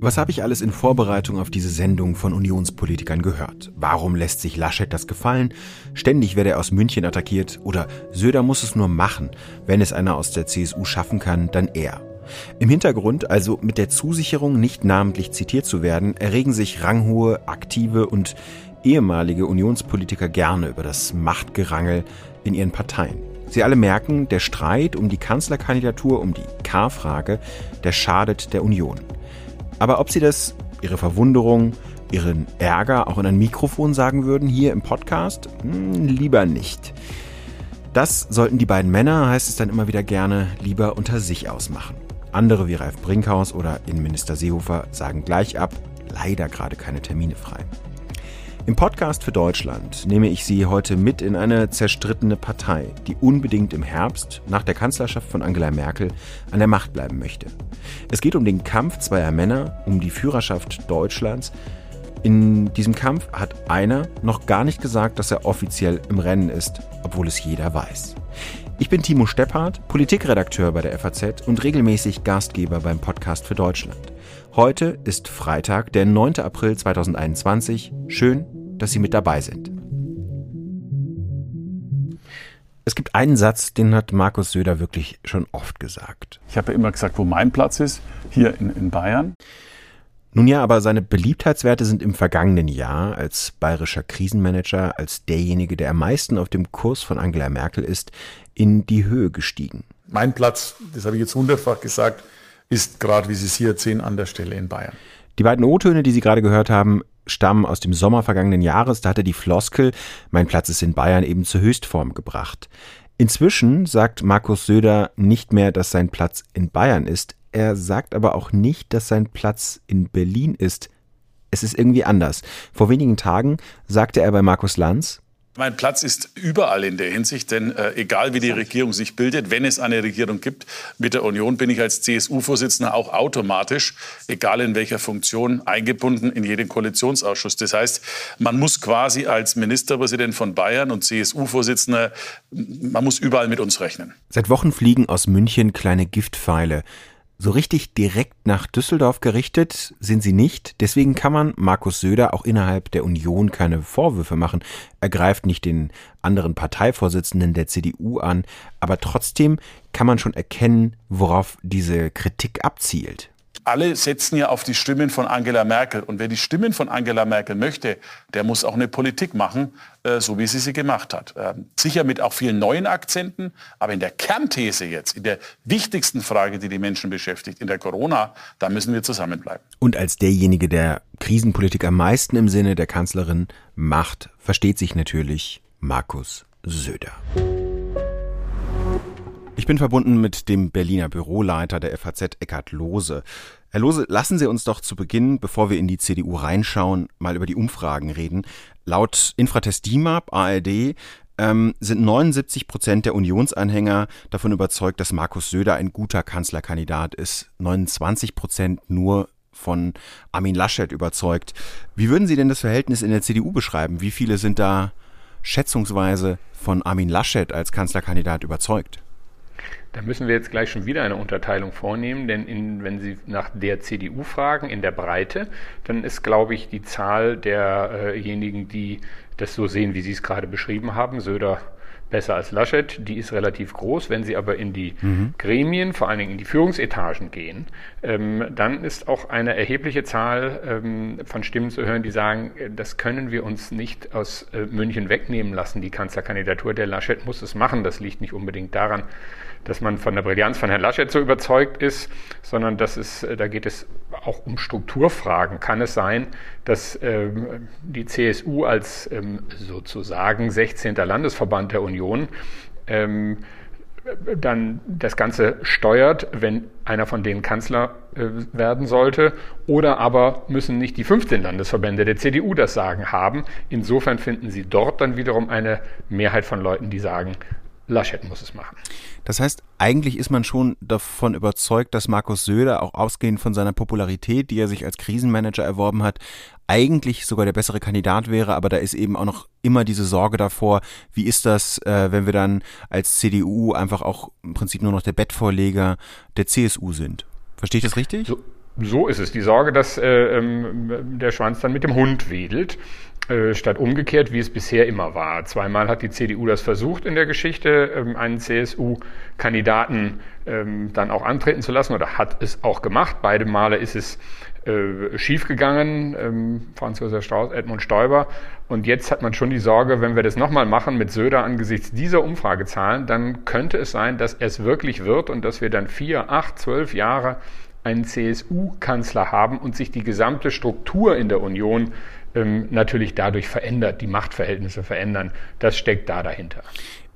Was habe ich alles in Vorbereitung auf diese Sendung von Unionspolitikern gehört? Warum lässt sich Laschet das gefallen? Ständig werde er aus München attackiert oder Söder muss es nur machen. Wenn es einer aus der CSU schaffen kann, dann er. Im Hintergrund, also mit der Zusicherung, nicht namentlich zitiert zu werden, erregen sich ranghohe, aktive und ehemalige Unionspolitiker gerne über das Machtgerangel in ihren Parteien. Sie alle merken, der Streit um die Kanzlerkandidatur, um die K-Frage, der schadet der Union. Aber ob Sie das, Ihre Verwunderung, Ihren Ärger auch in ein Mikrofon sagen würden, hier im Podcast? Hm, lieber nicht. Das sollten die beiden Männer, heißt es dann immer wieder gerne, lieber unter sich ausmachen. Andere wie Ralf Brinkhaus oder Innenminister Seehofer sagen gleich ab, leider gerade keine Termine frei. Im Podcast für Deutschland nehme ich Sie heute mit in eine zerstrittene Partei, die unbedingt im Herbst nach der Kanzlerschaft von Angela Merkel an der Macht bleiben möchte. Es geht um den Kampf zweier Männer um die Führerschaft Deutschlands. In diesem Kampf hat einer noch gar nicht gesagt, dass er offiziell im Rennen ist, obwohl es jeder weiß. Ich bin Timo Stepphardt, Politikredakteur bei der FAZ und regelmäßig Gastgeber beim Podcast für Deutschland. Heute ist Freitag, der 9. April 2021. Schön, dass Sie mit dabei sind. Es gibt einen Satz, den hat Markus Söder wirklich schon oft gesagt. Ich habe ja immer gesagt, wo mein Platz ist, hier in, in Bayern. Nun ja, aber seine Beliebtheitswerte sind im vergangenen Jahr als bayerischer Krisenmanager, als derjenige, der am meisten auf dem Kurs von Angela Merkel ist, in die Höhe gestiegen. Mein Platz, das habe ich jetzt hundertfach gesagt, ist gerade, wie Sie es hier erzählen, an der Stelle in Bayern. Die beiden O-Töne, die Sie gerade gehört haben, stammen aus dem Sommer vergangenen Jahres. Da hatte die Floskel, mein Platz ist in Bayern, eben zur Höchstform gebracht. Inzwischen sagt Markus Söder nicht mehr, dass sein Platz in Bayern ist. Er sagt aber auch nicht, dass sein Platz in Berlin ist. Es ist irgendwie anders. Vor wenigen Tagen sagte er bei Markus Lanz, mein Platz ist überall in der Hinsicht, denn äh, egal wie die Regierung sich bildet, wenn es eine Regierung gibt mit der Union, bin ich als CSU-Vorsitzender auch automatisch, egal in welcher Funktion, eingebunden in jeden Koalitionsausschuss. Das heißt, man muss quasi als Ministerpräsident von Bayern und CSU-Vorsitzender, man muss überall mit uns rechnen. Seit Wochen fliegen aus München kleine Giftpfeile so richtig direkt nach Düsseldorf gerichtet sind sie nicht. Deswegen kann man Markus Söder auch innerhalb der Union keine Vorwürfe machen. Er greift nicht den anderen Parteivorsitzenden der CDU an. Aber trotzdem kann man schon erkennen, worauf diese Kritik abzielt alle setzen ja auf die Stimmen von Angela Merkel. Und wer die Stimmen von Angela Merkel möchte, der muss auch eine Politik machen, äh, so wie sie sie gemacht hat. Ähm, sicher mit auch vielen neuen Akzenten, aber in der Kernthese jetzt, in der wichtigsten Frage, die die Menschen beschäftigt, in der Corona, da müssen wir zusammenbleiben. Und als derjenige, der Krisenpolitik am meisten im Sinne der Kanzlerin macht, versteht sich natürlich Markus Söder. Ich bin verbunden mit dem Berliner Büroleiter der FAZ Eckhard Lohse. Herr Lose, lassen Sie uns doch zu Beginn, bevor wir in die CDU reinschauen, mal über die Umfragen reden. Laut Infratest DIMAP, ARD, ähm, sind 79 Prozent der Unionsanhänger davon überzeugt, dass Markus Söder ein guter Kanzlerkandidat ist. 29 Prozent nur von Armin Laschet überzeugt. Wie würden Sie denn das Verhältnis in der CDU beschreiben? Wie viele sind da schätzungsweise von Armin Laschet als Kanzlerkandidat überzeugt? Da müssen wir jetzt gleich schon wieder eine Unterteilung vornehmen, denn in, wenn Sie nach der CDU fragen, in der Breite, dann ist, glaube ich, die Zahl derjenigen, die das so sehen, wie Sie es gerade beschrieben haben, Söder besser als Laschet, die ist relativ groß. Wenn Sie aber in die mhm. Gremien, vor allen Dingen in die Führungsetagen gehen, ähm, dann ist auch eine erhebliche Zahl ähm, von Stimmen zu hören, die sagen, äh, das können wir uns nicht aus äh, München wegnehmen lassen, die Kanzlerkandidatur. Der Laschet muss es machen. Das liegt nicht unbedingt daran, dass man von der Brillanz von Herrn Laschet so überzeugt ist, sondern dass es, äh, da geht es auch um Strukturfragen. Kann es sein, dass ähm, die CSU als ähm, sozusagen 16. Landesverband der Union ähm, dann das Ganze steuert, wenn einer von denen Kanzler äh, werden sollte, oder aber müssen nicht die 15 Landesverbände der CDU das Sagen haben. Insofern finden Sie dort dann wiederum eine Mehrheit von Leuten, die sagen, Laschet muss es machen. Das heißt, eigentlich ist man schon davon überzeugt, dass Markus Söder, auch ausgehend von seiner Popularität, die er sich als Krisenmanager erworben hat, eigentlich sogar der bessere Kandidat wäre, aber da ist eben auch noch immer diese Sorge davor, wie ist das, äh, wenn wir dann als CDU einfach auch im Prinzip nur noch der Bettvorleger der CSU sind. Verstehe ich das richtig? So, so ist es. Die Sorge, dass äh, ähm, der Schwanz dann mit dem Hund wedelt. Äh, statt umgekehrt, wie es bisher immer war. Zweimal hat die CDU das versucht in der Geschichte, ähm, einen CSU-Kandidaten ähm, dann auch antreten zu lassen oder hat es auch gemacht. Beide Male ist es äh, schiefgegangen, ähm, Franz Josef Strauß, Edmund Stoiber. Und jetzt hat man schon die Sorge, wenn wir das nochmal machen mit Söder angesichts dieser Umfragezahlen, dann könnte es sein, dass es wirklich wird und dass wir dann vier, acht, zwölf Jahre einen CSU-Kanzler haben und sich die gesamte Struktur in der Union ähm, natürlich dadurch verändert, die Machtverhältnisse verändern. Das steckt da dahinter.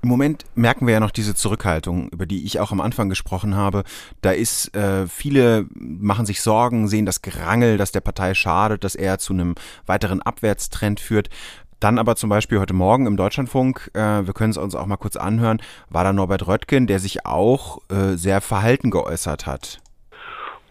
Im Moment merken wir ja noch diese Zurückhaltung, über die ich auch am Anfang gesprochen habe. Da ist, äh, viele machen sich Sorgen, sehen das Gerangel, das der Partei schadet, dass er zu einem weiteren Abwärtstrend führt. Dann aber zum Beispiel heute Morgen im Deutschlandfunk, äh, wir können es uns auch mal kurz anhören, war da Norbert Röttgen, der sich auch äh, sehr verhalten geäußert hat.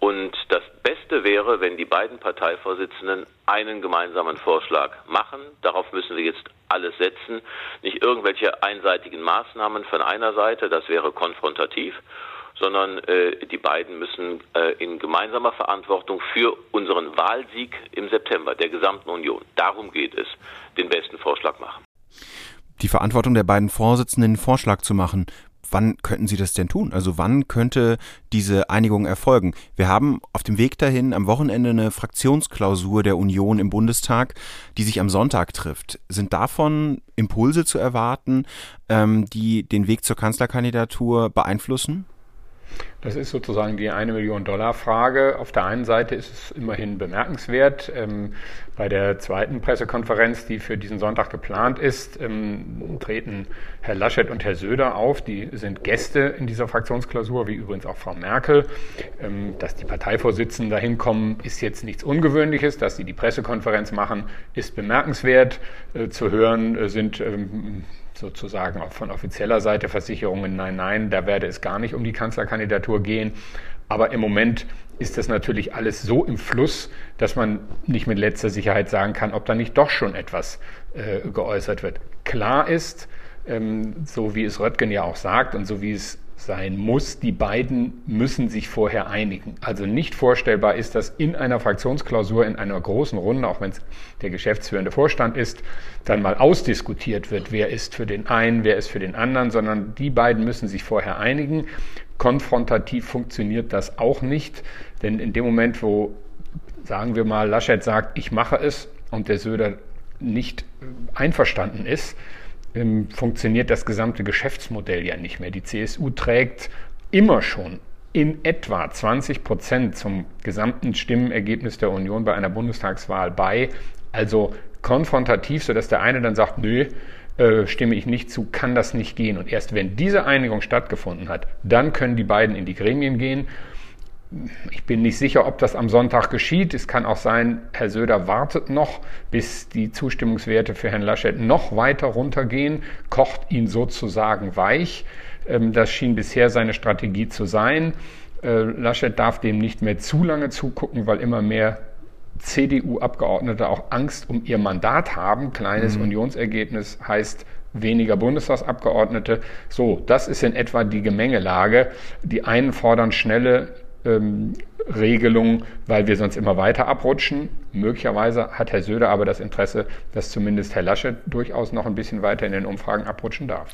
Und das Beste wäre, wenn die beiden Parteivorsitzenden einen gemeinsamen Vorschlag machen. Darauf müssen wir jetzt alles setzen. Nicht irgendwelche einseitigen Maßnahmen von einer Seite, das wäre konfrontativ, sondern äh, die beiden müssen äh, in gemeinsamer Verantwortung für unseren Wahlsieg im September der gesamten Union, darum geht es, den besten Vorschlag machen. Die Verantwortung der beiden Vorsitzenden, Vorschlag zu machen wann könnten Sie das denn tun? Also wann könnte diese Einigung erfolgen? Wir haben auf dem Weg dahin am Wochenende eine Fraktionsklausur der Union im Bundestag, die sich am Sonntag trifft. Sind davon Impulse zu erwarten, ähm, die den Weg zur Kanzlerkandidatur beeinflussen? Das ist sozusagen die eine Million Dollar Frage. Auf der einen Seite ist es immerhin bemerkenswert. Ähm, bei der zweiten Pressekonferenz, die für diesen Sonntag geplant ist, ähm, treten Herr Laschet und Herr Söder auf. Die sind Gäste in dieser Fraktionsklausur, wie übrigens auch Frau Merkel. Ähm, dass die Parteivorsitzenden da hinkommen, ist jetzt nichts Ungewöhnliches. Dass sie die Pressekonferenz machen, ist bemerkenswert. Äh, zu hören äh, sind ähm, sozusagen auch von offizieller Seite Versicherungen, nein, nein, da werde es gar nicht um die Kanzlerkandidatur gehen. Aber im Moment ist das natürlich alles so im Fluss, dass man nicht mit letzter Sicherheit sagen kann, ob da nicht doch schon etwas äh, geäußert wird. Klar ist, ähm, so wie es Röttgen ja auch sagt und so wie es sein muss. Die beiden müssen sich vorher einigen. Also nicht vorstellbar ist, dass in einer Fraktionsklausur, in einer großen Runde, auch wenn es der geschäftsführende Vorstand ist, dann mal ausdiskutiert wird, wer ist für den einen, wer ist für den anderen, sondern die beiden müssen sich vorher einigen. Konfrontativ funktioniert das auch nicht, denn in dem Moment, wo, sagen wir mal, Laschet sagt, ich mache es und der Söder nicht einverstanden ist, ähm, funktioniert das gesamte Geschäftsmodell ja nicht mehr. Die CSU trägt immer schon in etwa 20 Prozent zum gesamten Stimmenergebnis der Union bei einer Bundestagswahl bei. Also konfrontativ, sodass der eine dann sagt, nö, äh, stimme ich nicht zu, kann das nicht gehen. Und erst wenn diese Einigung stattgefunden hat, dann können die beiden in die Gremien gehen ich bin nicht sicher, ob das am Sonntag geschieht. Es kann auch sein, Herr Söder wartet noch, bis die Zustimmungswerte für Herrn Laschet noch weiter runtergehen, kocht ihn sozusagen weich. Ähm, das schien bisher seine Strategie zu sein. Äh, Laschet darf dem nicht mehr zu lange zugucken, weil immer mehr CDU-Abgeordnete auch Angst um ihr Mandat haben. Kleines mhm. Unionsergebnis heißt weniger Bundestagsabgeordnete. So, das ist in etwa die Gemengelage. Die einen fordern schnelle ähm, Regelung, weil wir sonst immer weiter abrutschen. Möglicherweise hat Herr Söder aber das Interesse, dass zumindest Herr Laschet durchaus noch ein bisschen weiter in den Umfragen abrutschen darf.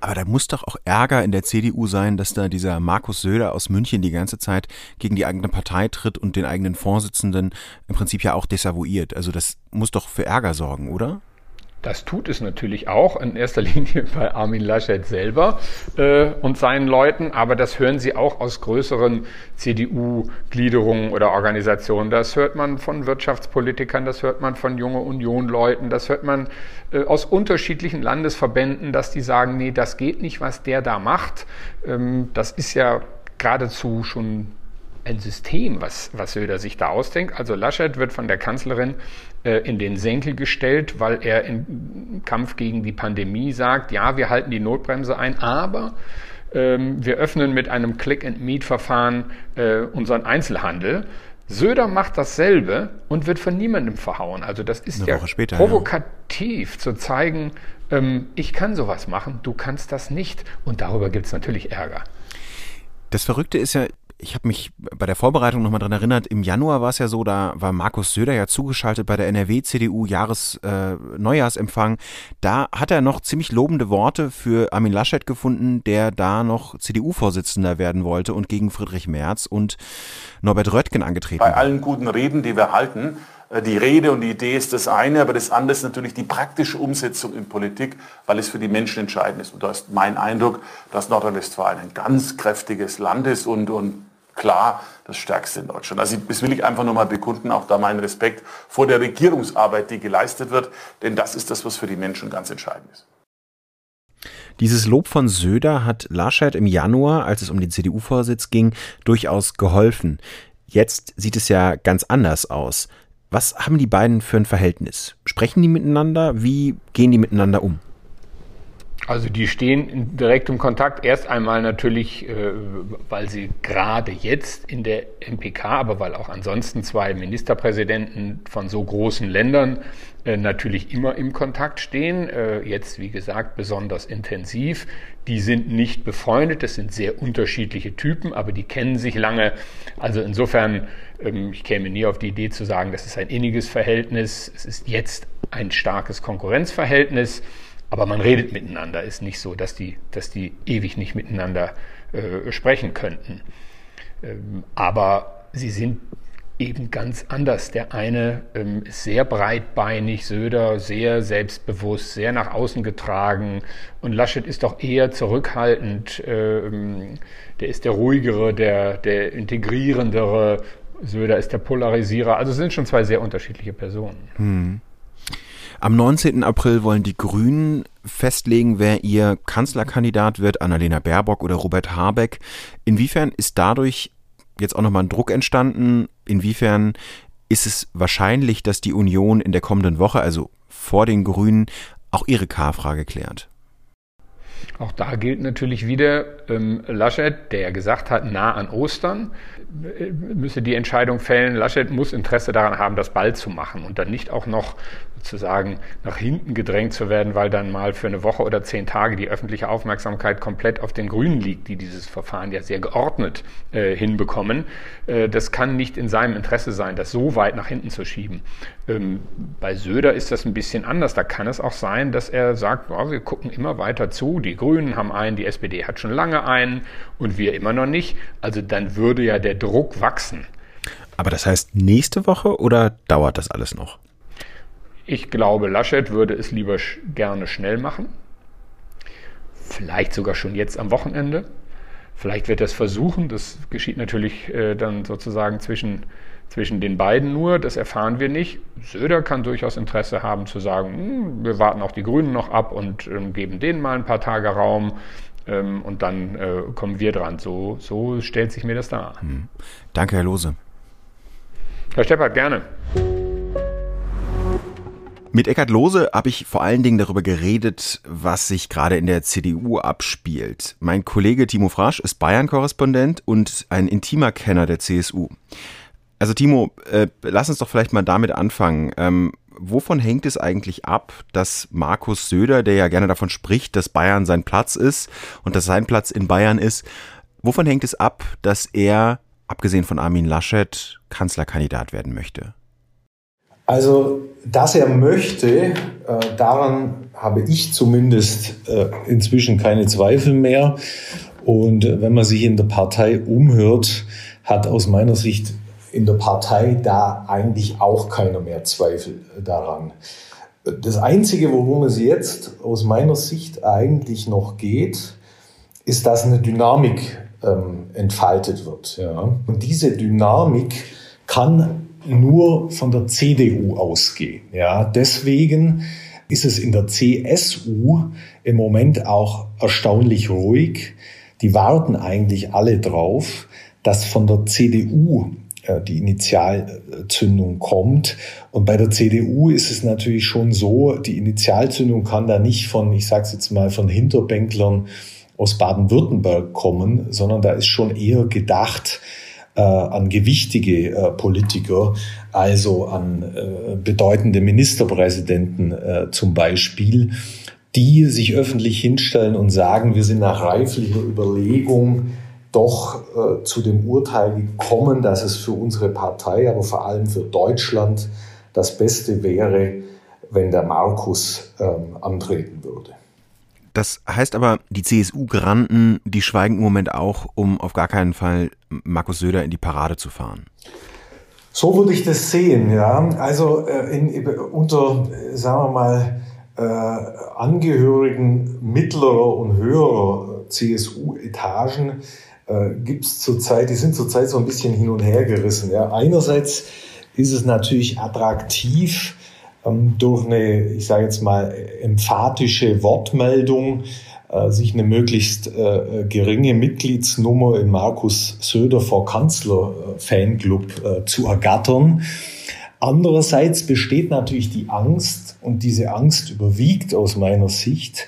Aber da muss doch auch Ärger in der CDU sein, dass da dieser Markus Söder aus München die ganze Zeit gegen die eigene Partei tritt und den eigenen Vorsitzenden im Prinzip ja auch desavouiert. Also das muss doch für Ärger sorgen, oder? Das tut es natürlich auch, in erster Linie bei Armin Laschet selber äh, und seinen Leuten, aber das hören Sie auch aus größeren CDU-Gliederungen oder Organisationen. Das hört man von Wirtschaftspolitikern, das hört man von junge Union-Leuten, das hört man äh, aus unterschiedlichen Landesverbänden, dass die sagen, nee, das geht nicht, was der da macht. Ähm, das ist ja geradezu schon ein System, was, was Söder sich da ausdenkt. Also Laschet wird von der Kanzlerin äh, in den Senkel gestellt, weil er im Kampf gegen die Pandemie sagt, ja, wir halten die Notbremse ein, aber ähm, wir öffnen mit einem Click-and-Meet-Verfahren äh, unseren Einzelhandel. Söder macht dasselbe und wird von niemandem verhauen. Also das ist ja später, provokativ ja. zu zeigen, ähm, ich kann sowas machen, du kannst das nicht. Und darüber gibt es natürlich Ärger. Das Verrückte ist ja, ich habe mich bei der Vorbereitung nochmal dran erinnert, im Januar war es ja so, da war Markus Söder ja zugeschaltet bei der NRW-CDU-Jahres-Neujahrsempfang. Äh, da hat er noch ziemlich lobende Worte für Armin Laschet gefunden, der da noch CDU-Vorsitzender werden wollte und gegen Friedrich Merz und Norbert Röttgen angetreten Bei allen guten Reden, die wir halten, äh, die Rede und die Idee ist das eine, aber das andere ist natürlich die praktische Umsetzung in Politik, weil es für die Menschen entscheidend ist. Und da ist mein Eindruck, dass Nordrhein-Westfalen ein ganz kräftiges Land ist und, und klar das Stärkste in Deutschland. Also das will ich einfach nur mal bekunden, auch da meinen Respekt vor der Regierungsarbeit, die geleistet wird, denn das ist das, was für die Menschen ganz entscheidend ist. Dieses Lob von Söder hat Laschet im Januar, als es um den CDU-Vorsitz ging, durchaus geholfen. Jetzt sieht es ja ganz anders aus. Was haben die beiden für ein Verhältnis? Sprechen die miteinander? Wie gehen die miteinander um? Also die stehen in direktem Kontakt. Erst einmal natürlich, äh, weil sie gerade jetzt in der MPK, aber weil auch ansonsten zwei Ministerpräsidenten von so großen Ländern äh, natürlich immer im Kontakt stehen. Äh, jetzt, wie gesagt, besonders intensiv. Die sind nicht befreundet, das sind sehr unterschiedliche Typen, aber die kennen sich lange. Also insofern ähm, ich käme nie auf die Idee zu sagen, das ist ein inniges Verhältnis. Es ist jetzt ein starkes Konkurrenzverhältnis, aber man redet miteinander. Ist nicht so, dass die, dass die ewig nicht miteinander äh, sprechen könnten. Ähm, aber sie sind eben ganz anders. Der eine ähm, ist sehr breitbeinig, Söder sehr selbstbewusst, sehr nach außen getragen und Laschet ist doch eher zurückhaltend. Ähm, der ist der ruhigere, der, der integrierendere Söder ist der Polarisierer. Also sind schon zwei sehr unterschiedliche Personen. Hm. Am 19. April wollen die Grünen festlegen, wer ihr Kanzlerkandidat wird, Annalena Baerbock oder Robert Habeck. Inwiefern ist dadurch jetzt auch nochmal ein Druck entstanden? Inwiefern ist es wahrscheinlich, dass die Union in der kommenden Woche, also vor den Grünen, auch ihre K-Frage klärt? Auch da gilt natürlich wieder ähm, Laschet, der gesagt hat, nah an Ostern äh, müsse die Entscheidung fällen. Laschet muss Interesse daran haben, das bald zu machen und dann nicht auch noch sozusagen nach hinten gedrängt zu werden, weil dann mal für eine Woche oder zehn Tage die öffentliche Aufmerksamkeit komplett auf den Grünen liegt, die dieses Verfahren ja sehr geordnet äh, hinbekommen. Äh, das kann nicht in seinem Interesse sein, das so weit nach hinten zu schieben. Ähm, bei Söder ist das ein bisschen anders. Da kann es auch sein, dass er sagt, oh, wir gucken immer weiter zu. Die Grünen haben einen, die SPD hat schon lange einen und wir immer noch nicht. Also dann würde ja der Druck wachsen. Aber das heißt nächste Woche oder dauert das alles noch? Ich glaube, Laschet würde es lieber gerne schnell machen. Vielleicht sogar schon jetzt am Wochenende. Vielleicht wird er es versuchen. Das geschieht natürlich äh, dann sozusagen zwischen, zwischen den beiden nur. Das erfahren wir nicht. Söder kann durchaus Interesse haben zu sagen, hm, wir warten auch die Grünen noch ab und ähm, geben denen mal ein paar Tage Raum. Ähm, und dann äh, kommen wir dran. So, so stellt sich mir das dar. Hm. Danke, Herr Lose. Herr Steppert, gerne. Mit Eckhard Lose habe ich vor allen Dingen darüber geredet, was sich gerade in der CDU abspielt. Mein Kollege Timo Frasch ist Bayern-Korrespondent und ein intimer Kenner der CSU. Also Timo, äh, lass uns doch vielleicht mal damit anfangen. Ähm, wovon hängt es eigentlich ab, dass Markus Söder, der ja gerne davon spricht, dass Bayern sein Platz ist und dass sein Platz in Bayern ist, wovon hängt es ab, dass er, abgesehen von Armin Laschet, Kanzlerkandidat werden möchte? Also, dass er möchte, äh, daran habe ich zumindest äh, inzwischen keine Zweifel mehr. Und äh, wenn man sich in der Partei umhört, hat aus meiner Sicht in der Partei da eigentlich auch keiner mehr Zweifel daran. Das Einzige, worum es jetzt aus meiner Sicht eigentlich noch geht, ist, dass eine Dynamik ähm, entfaltet wird. Ja. Und diese Dynamik kann nur von der CDU ausgehen. Ja, deswegen ist es in der CSU im Moment auch erstaunlich ruhig. die warten eigentlich alle drauf, dass von der CDU äh, die Initialzündung kommt. Und bei der CDU ist es natürlich schon so, die Initialzündung kann da nicht von, ich sage es jetzt mal, von Hinterbänklern aus Baden-Württemberg kommen, sondern da ist schon eher gedacht äh, an gewichtige äh, Politiker, also an äh, bedeutende Ministerpräsidenten äh, zum Beispiel, die sich öffentlich hinstellen und sagen, wir sind nach reiflicher Überlegung doch äh, zu dem Urteil gekommen, dass es für unsere Partei, aber vor allem für Deutschland das Beste wäre, wenn der Markus ähm, antreten würde. Das heißt aber, die CSU-Granden, die schweigen im Moment auch, um auf gar keinen Fall Markus Söder in die Parade zu fahren. So würde ich das sehen, ja. Also äh, in, unter, sagen wir mal, äh, Angehörigen mittlerer und höherer CSU-Etagen äh, gibt es zurzeit, die sind zurzeit so ein bisschen hin und her gerissen. Ja. Einerseits ist es natürlich attraktiv, durch eine, ich sage jetzt mal, emphatische Wortmeldung äh, sich eine möglichst äh, geringe Mitgliedsnummer im Markus Söder vor Kanzler äh, Fanclub zu ergattern. Andererseits besteht natürlich die Angst, und diese Angst überwiegt aus meiner Sicht,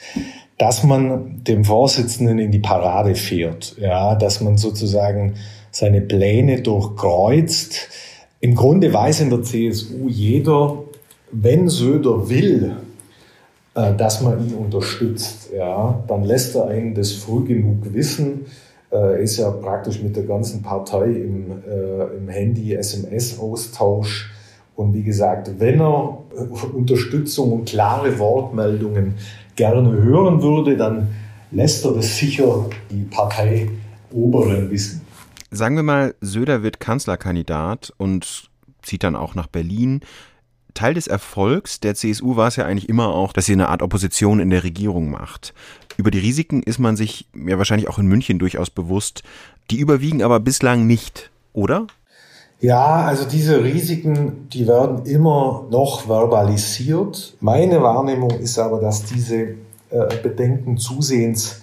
dass man dem Vorsitzenden in die Parade fährt, ja, dass man sozusagen seine Pläne durchkreuzt. Im Grunde weiß in der CSU jeder, wenn Söder will, äh, dass man ihn unterstützt, ja, dann lässt er einen das früh genug wissen. Er ist ja praktisch mit der ganzen Partei im, äh, im Handy-SMS-Austausch. Und wie gesagt, wenn er Unterstützung und klare Wortmeldungen gerne hören würde, dann lässt er das sicher die Partei Oberen wissen. Sagen wir mal, Söder wird Kanzlerkandidat und zieht dann auch nach Berlin. Teil des Erfolgs der CSU war es ja eigentlich immer auch, dass sie eine Art Opposition in der Regierung macht. Über die Risiken ist man sich ja wahrscheinlich auch in München durchaus bewusst. Die überwiegen aber bislang nicht, oder? Ja, also diese Risiken, die werden immer noch verbalisiert. Meine Wahrnehmung ist aber, dass diese äh, Bedenken zusehends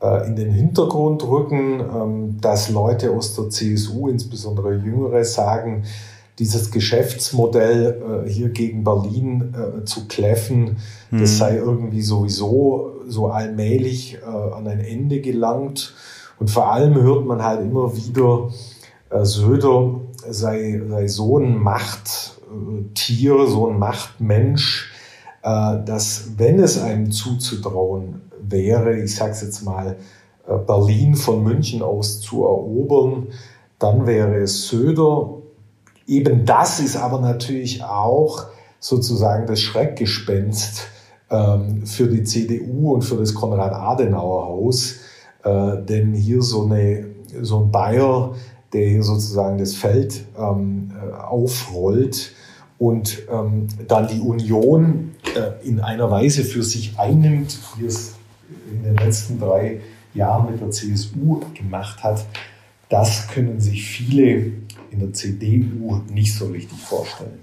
äh, in den Hintergrund rücken, ähm, dass Leute aus der CSU, insbesondere Jüngere, sagen, dieses Geschäftsmodell äh, hier gegen Berlin äh, zu kläffen, mhm. das hm. sei irgendwie sowieso so allmählich äh, an ein Ende gelangt. Und vor allem hört man halt immer wieder, äh, Söder sei, sei so ein Machttier, so ein Machtmensch, äh, dass wenn es einem zuzutrauen wäre, ich sage es jetzt mal, äh, Berlin von München aus zu erobern, dann wäre es Söder. Eben das ist aber natürlich auch sozusagen das Schreckgespenst ähm, für die CDU und für das Konrad-Adenauer-Haus. Äh, denn hier so, eine, so ein Bayer, der hier sozusagen das Feld ähm, äh, aufrollt und ähm, dann die Union äh, in einer Weise für sich einnimmt, wie es in den letzten drei Jahren mit der CSU gemacht hat, das können sich viele in der CDU nicht so richtig vorstellen.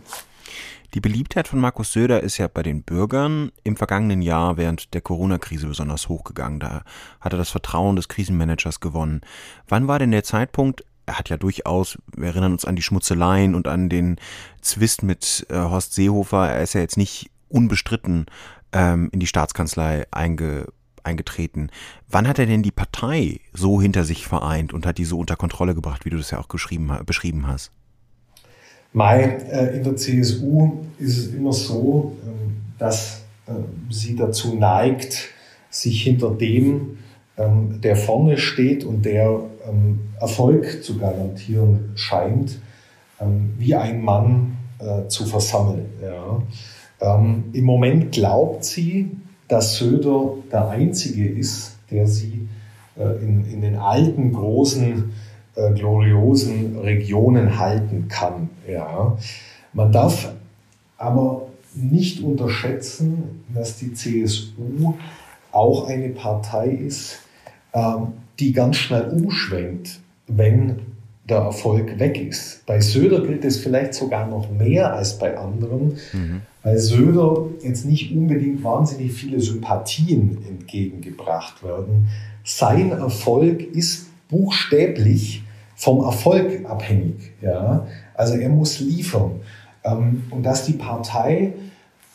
Die Beliebtheit von Markus Söder ist ja bei den Bürgern im vergangenen Jahr während der Corona-Krise besonders hochgegangen. Da hat er das Vertrauen des Krisenmanagers gewonnen. Wann war denn der Zeitpunkt, er hat ja durchaus, wir erinnern uns an die Schmutzeleien und an den Zwist mit äh, Horst Seehofer, er ist ja jetzt nicht unbestritten ähm, in die Staatskanzlei einge, eingetreten. Wann hat er denn die Partei so hinter sich vereint und hat die so unter Kontrolle gebracht, wie du das ja auch beschrieben hast? Mai, äh, in der CSU ist es immer so, ähm, dass äh, sie dazu neigt, sich hinter dem, ähm, der vorne steht und der ähm, Erfolg zu garantieren scheint, ähm, wie ein Mann äh, zu versammeln. Ja. Ähm, Im Moment glaubt sie, dass Söder der Einzige ist, der sie äh, in, in den alten, großen, äh, gloriosen Regionen halten kann. Ja. Man darf aber nicht unterschätzen, dass die CSU auch eine Partei ist, ähm, die ganz schnell umschwenkt, wenn der Erfolg weg ist. Bei Söder gilt es vielleicht sogar noch mehr als bei anderen, mhm. Weil Söder jetzt nicht unbedingt wahnsinnig viele Sympathien entgegengebracht werden, sein Erfolg ist buchstäblich vom Erfolg abhängig. Ja? Also er muss liefern. Ähm, und dass die Partei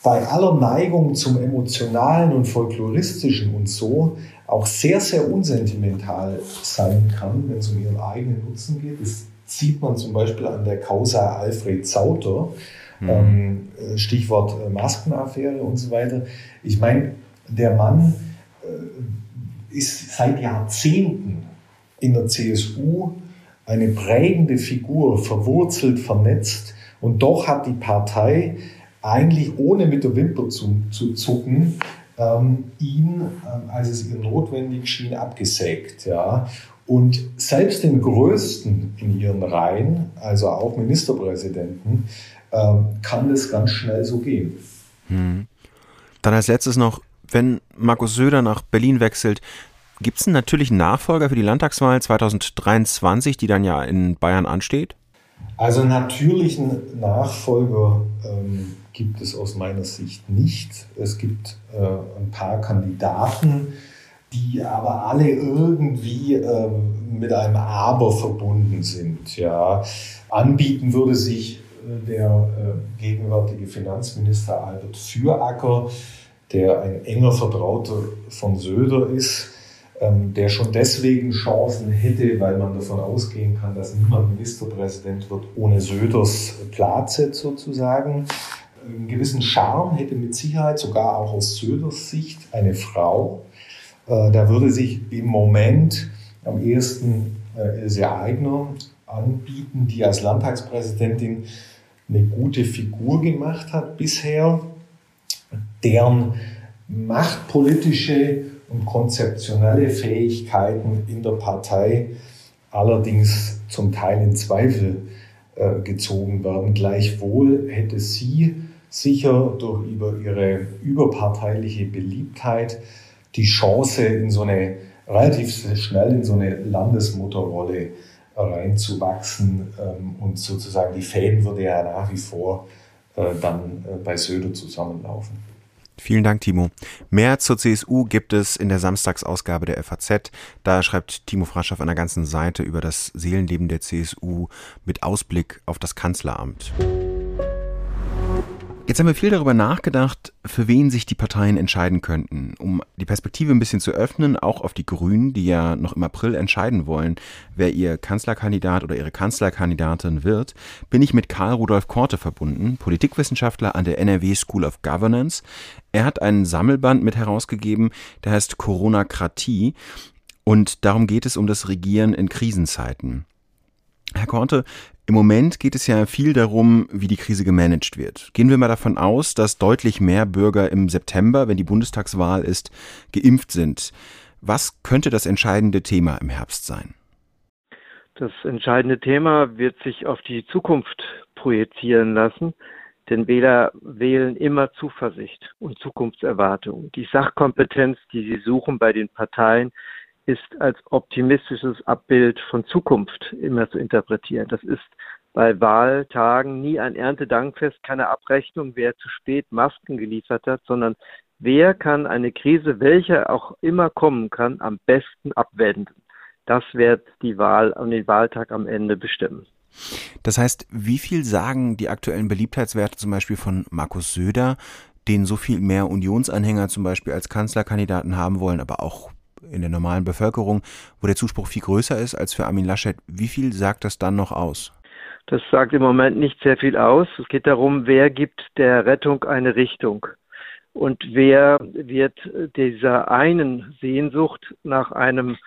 bei aller Neigung zum Emotionalen und Folkloristischen und so auch sehr, sehr unsentimental sein kann, wenn es um ihren eigenen Nutzen geht. Das sieht man zum Beispiel an der Causa Alfred Sauter, mhm. ähm, Stichwort äh, Maskenaffäre und so weiter. Ich meine, der Mann äh, ist seit Jahrzehnten in der CSU eine prägende Figur, verwurzelt, vernetzt. Und doch hat die Partei eigentlich ohne mit der Wimper zu, zu zucken ähm, ihn, ähm, als es ihr notwendig schien, abgesägt. Ja. Und selbst den Größten in ihren Reihen, also auch Ministerpräsidenten, kann das ganz schnell so gehen. Hm. Dann als letztes noch, wenn Markus Söder nach Berlin wechselt, gibt es einen natürlichen Nachfolger für die Landtagswahl 2023, die dann ja in Bayern ansteht? Also natürlichen Nachfolger ähm, gibt es aus meiner Sicht nicht. Es gibt äh, ein paar Kandidaten, die aber alle irgendwie äh, mit einem Aber verbunden sind. Ja. Anbieten würde sich der äh, gegenwärtige Finanzminister Albert Füracker, der ein enger Vertrauter von Söder ist, ähm, der schon deswegen Chancen hätte, weil man davon ausgehen kann, dass niemand Ministerpräsident wird ohne Söders Platz sozusagen einen gewissen Charme hätte mit Sicherheit sogar auch aus Söders Sicht eine Frau. Äh, da würde sich im Moment am ehesten äh, Ilse Aigner anbieten, die als Landtagspräsidentin eine gute Figur gemacht hat bisher, deren machtpolitische und konzeptionelle Fähigkeiten in der Partei allerdings zum Teil in Zweifel äh, gezogen werden. Gleichwohl hätte sie sicher durch über ihre überparteiliche Beliebtheit die Chance, in so eine relativ schnell in so eine Landesmutterrolle reinzuwachsen ähm, und sozusagen die Fäden würde ja nach wie vor äh, dann äh, bei Söder zusammenlaufen. Vielen Dank, Timo. Mehr zur CSU gibt es in der Samstagsausgabe der FAZ. Da schreibt Timo Frasch auf einer ganzen Seite über das Seelenleben der CSU mit Ausblick auf das Kanzleramt. Jetzt haben wir viel darüber nachgedacht, für wen sich die Parteien entscheiden könnten. Um die Perspektive ein bisschen zu öffnen, auch auf die Grünen, die ja noch im April entscheiden wollen, wer ihr Kanzlerkandidat oder ihre Kanzlerkandidatin wird, bin ich mit Karl Rudolf Korte verbunden, Politikwissenschaftler an der NRW School of Governance. Er hat einen Sammelband mit herausgegeben, der heißt Corona-Kratie. Und darum geht es um das Regieren in Krisenzeiten. Herr Korte, im Moment geht es ja viel darum, wie die Krise gemanagt wird. Gehen wir mal davon aus, dass deutlich mehr Bürger im September, wenn die Bundestagswahl ist, geimpft sind. Was könnte das entscheidende Thema im Herbst sein? Das entscheidende Thema wird sich auf die Zukunft projizieren lassen, denn Wähler wählen immer Zuversicht und Zukunftserwartung. Die Sachkompetenz, die sie suchen bei den Parteien, ist als optimistisches Abbild von Zukunft immer zu interpretieren. Das ist bei Wahltagen nie ein Erntedankfest, keine Abrechnung, wer zu spät Masken geliefert hat, sondern wer kann eine Krise, welche auch immer kommen kann, am besten abwenden. Das wird die Wahl und den Wahltag am Ende bestimmen. Das heißt, wie viel sagen die aktuellen Beliebtheitswerte zum Beispiel von Markus Söder, den so viel mehr Unionsanhänger zum Beispiel als Kanzlerkandidaten haben wollen, aber auch in der normalen Bevölkerung, wo der Zuspruch viel größer ist als für Armin Laschet. Wie viel sagt das dann noch aus? Das sagt im Moment nicht sehr viel aus. Es geht darum, wer gibt der Rettung eine Richtung und wer wird dieser einen Sehnsucht nach einem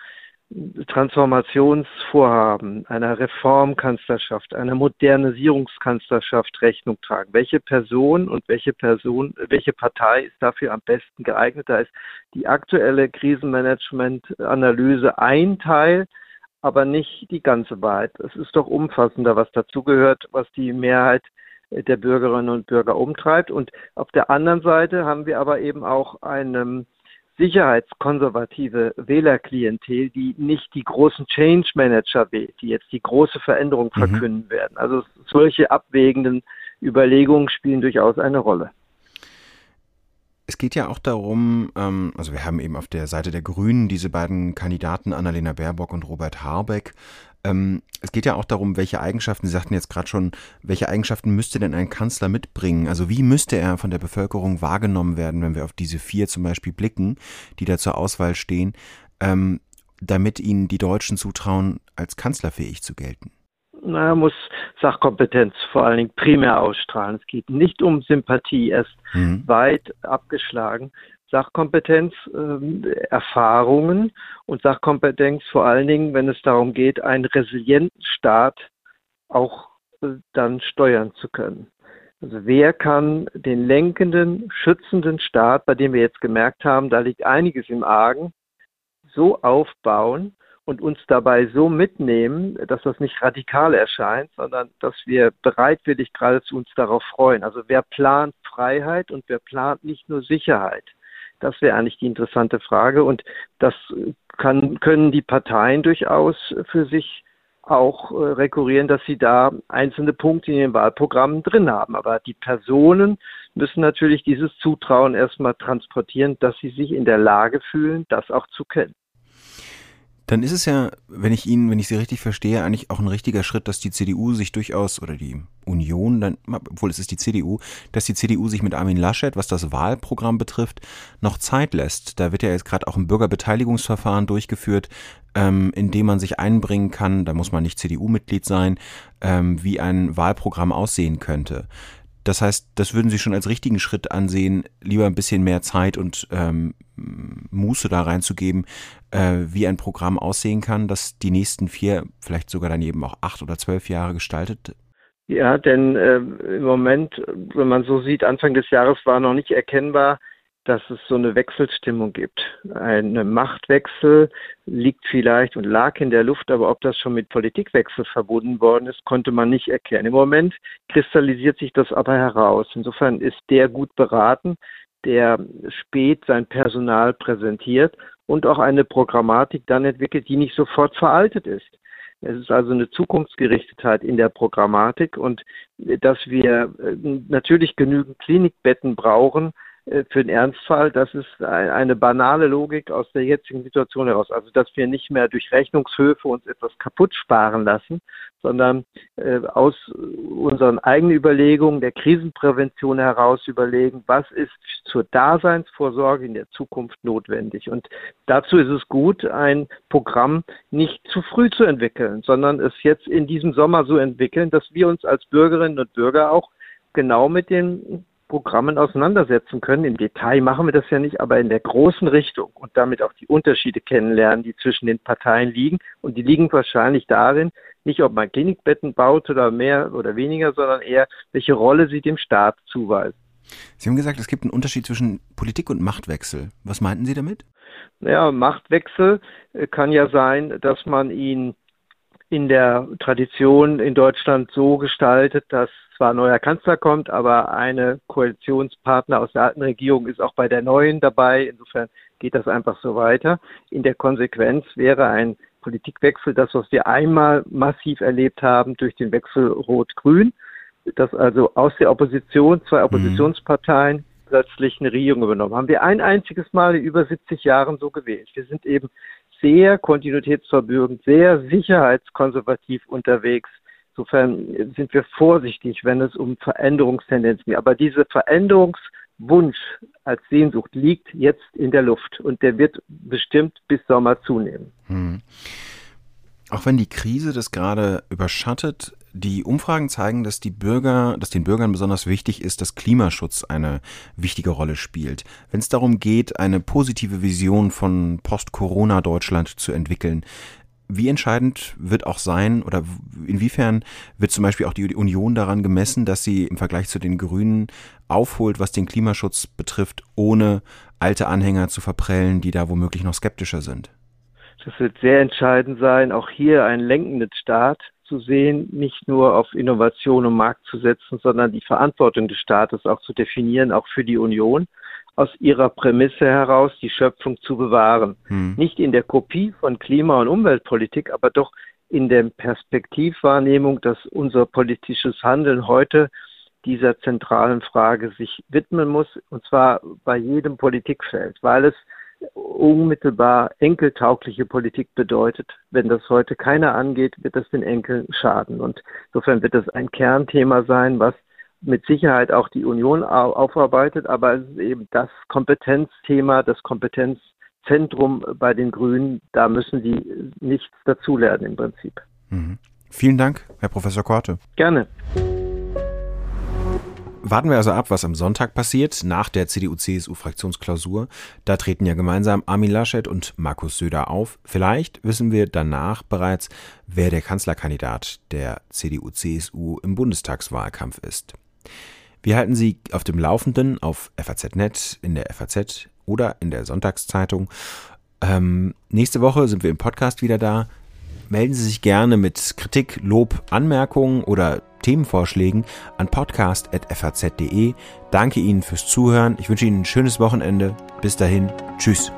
Transformationsvorhaben, einer Reformkanzlerschaft, einer Modernisierungskanzlerschaft Rechnung tragen. Welche Person und welche Person, welche Partei ist dafür am besten geeignet? Da ist die aktuelle Krisenmanagement-Analyse ein Teil, aber nicht die ganze Wahrheit. Es ist doch umfassender, was dazugehört, was die Mehrheit der Bürgerinnen und Bürger umtreibt. Und auf der anderen Seite haben wir aber eben auch eine sicherheitskonservative Wählerklientel, die nicht die großen Change Manager wählt, die jetzt die große Veränderung mhm. verkünden mhm. werden. Also solche abwägenden Überlegungen spielen durchaus eine Rolle. Es geht ja auch darum, ähm, also wir haben eben auf der Seite der Grünen diese beiden Kandidaten, Annalena Baerbock und Robert Habeck. Ähm, es geht ja auch darum, welche Eigenschaften, Sie sagten jetzt gerade schon, welche Eigenschaften müsste denn ein Kanzler mitbringen? Also wie müsste er von der Bevölkerung wahrgenommen werden, wenn wir auf diese vier zum Beispiel blicken, die da zur Auswahl stehen, ähm, damit ihnen die Deutschen zutrauen, als kanzlerfähig zu gelten? Na, er muss Sachkompetenz vor allen Dingen primär ausstrahlen. Es geht nicht um Sympathie, erst mhm. weit abgeschlagen. Sachkompetenz, äh, Erfahrungen und Sachkompetenz vor allen Dingen, wenn es darum geht, einen resilienten Staat auch äh, dann steuern zu können. Also wer kann den lenkenden, schützenden Staat, bei dem wir jetzt gemerkt haben, da liegt einiges im Argen, so aufbauen, und uns dabei so mitnehmen, dass das nicht radikal erscheint, sondern dass wir bereitwillig geradezu uns darauf freuen. Also wer plant Freiheit und wer plant nicht nur Sicherheit? Das wäre eigentlich die interessante Frage und das kann, können die Parteien durchaus für sich auch äh, rekurrieren, dass sie da einzelne Punkte in den Wahlprogrammen drin haben. Aber die Personen müssen natürlich dieses Zutrauen erstmal transportieren, dass sie sich in der Lage fühlen, das auch zu kennen. Dann ist es ja, wenn ich Ihnen, wenn ich Sie richtig verstehe, eigentlich auch ein richtiger Schritt, dass die CDU sich durchaus oder die Union, dann, obwohl es ist die CDU, dass die CDU sich mit Armin Laschet, was das Wahlprogramm betrifft, noch Zeit lässt. Da wird ja jetzt gerade auch ein Bürgerbeteiligungsverfahren durchgeführt, ähm, in dem man sich einbringen kann, da muss man nicht CDU-Mitglied sein, ähm, wie ein Wahlprogramm aussehen könnte. Das heißt, das würden Sie schon als richtigen Schritt ansehen, lieber ein bisschen mehr Zeit und ähm, Muße da reinzugeben, äh, wie ein Programm aussehen kann, das die nächsten vier, vielleicht sogar dann eben auch acht oder zwölf Jahre gestaltet? Ja, denn äh, im Moment, wenn man so sieht, Anfang des Jahres war noch nicht erkennbar, dass es so eine Wechselstimmung gibt. Ein Machtwechsel liegt vielleicht und lag in der Luft, aber ob das schon mit Politikwechsel verbunden worden ist, konnte man nicht erkennen. Im Moment kristallisiert sich das aber heraus. Insofern ist der gut beraten, der spät sein Personal präsentiert und auch eine Programmatik dann entwickelt, die nicht sofort veraltet ist. Es ist also eine Zukunftsgerichtetheit in der Programmatik und dass wir äh, natürlich genügend Klinikbetten brauchen, für den Ernstfall, das ist eine banale Logik aus der jetzigen Situation heraus. Also, dass wir nicht mehr durch Rechnungshöfe uns etwas kaputt sparen lassen, sondern äh, aus unseren eigenen Überlegungen der Krisenprävention heraus überlegen, was ist zur Daseinsvorsorge in der Zukunft notwendig. Und dazu ist es gut, ein Programm nicht zu früh zu entwickeln, sondern es jetzt in diesem Sommer so entwickeln, dass wir uns als Bürgerinnen und Bürger auch genau mit den Programmen auseinandersetzen können. Im Detail machen wir das ja nicht, aber in der großen Richtung und damit auch die Unterschiede kennenlernen, die zwischen den Parteien liegen. Und die liegen wahrscheinlich darin, nicht ob man Klinikbetten baut oder mehr oder weniger, sondern eher, welche Rolle sie dem Staat zuweisen. Sie haben gesagt, es gibt einen Unterschied zwischen Politik und Machtwechsel. Was meinten Sie damit? Naja, Machtwechsel äh, kann ja sein, dass man ihn in der Tradition in Deutschland so gestaltet, dass zwar ein neuer Kanzler kommt, aber eine Koalitionspartner aus der alten Regierung ist auch bei der neuen dabei. Insofern geht das einfach so weiter. In der Konsequenz wäre ein Politikwechsel das, was wir einmal massiv erlebt haben durch den Wechsel Rot-Grün, dass also aus der Opposition zwei mhm. Oppositionsparteien mhm. plötzlich eine Regierung übernommen haben. Wir ein einziges Mal in über 70 Jahren so gewählt. Wir sind eben sehr kontinuitätsverbürgend, sehr sicherheitskonservativ unterwegs. Insofern sind wir vorsichtig, wenn es um Veränderungstendenzen geht. Aber dieser Veränderungswunsch als Sehnsucht liegt jetzt in der Luft und der wird bestimmt bis Sommer zunehmen. Hm. Auch wenn die Krise das gerade überschattet, die Umfragen zeigen, dass die Bürger, dass den Bürgern besonders wichtig ist, dass Klimaschutz eine wichtige Rolle spielt. Wenn es darum geht, eine positive Vision von Post-Corona-Deutschland zu entwickeln, wie entscheidend wird auch sein oder inwiefern wird zum Beispiel auch die Union daran gemessen, dass sie im Vergleich zu den Grünen aufholt, was den Klimaschutz betrifft, ohne alte Anhänger zu verprellen, die da womöglich noch skeptischer sind? Das wird sehr entscheidend sein, auch hier einen lenkenden Staat zu sehen, nicht nur auf Innovation und Markt zu setzen, sondern die Verantwortung des Staates auch zu definieren, auch für die Union aus ihrer Prämisse heraus die Schöpfung zu bewahren. Hm. Nicht in der Kopie von Klima- und Umweltpolitik, aber doch in der Perspektivwahrnehmung, dass unser politisches Handeln heute dieser zentralen Frage sich widmen muss, und zwar bei jedem Politikfeld, weil es unmittelbar enkeltaugliche Politik bedeutet. Wenn das heute keiner angeht, wird das den Enkeln schaden. Und insofern wird das ein Kernthema sein, was mit Sicherheit auch die Union aufarbeitet, aber es ist eben das Kompetenzthema, das Kompetenzzentrum bei den Grünen. Da müssen die nichts dazulernen im Prinzip. Mhm. Vielen Dank, Herr Professor Korte. Gerne. Warten wir also ab, was am Sonntag passiert, nach der CDU-CSU-Fraktionsklausur. Da treten ja gemeinsam Armin Laschet und Markus Söder auf. Vielleicht wissen wir danach bereits, wer der Kanzlerkandidat der CDU-CSU im Bundestagswahlkampf ist. Wir halten Sie auf dem Laufenden auf FAZ.net, in der FAZ oder in der Sonntagszeitung. Ähm, nächste Woche sind wir im Podcast wieder da. Melden Sie sich gerne mit Kritik, Lob, Anmerkungen oder Themenvorschlägen an podcast.faz.de. Danke Ihnen fürs Zuhören. Ich wünsche Ihnen ein schönes Wochenende. Bis dahin. Tschüss.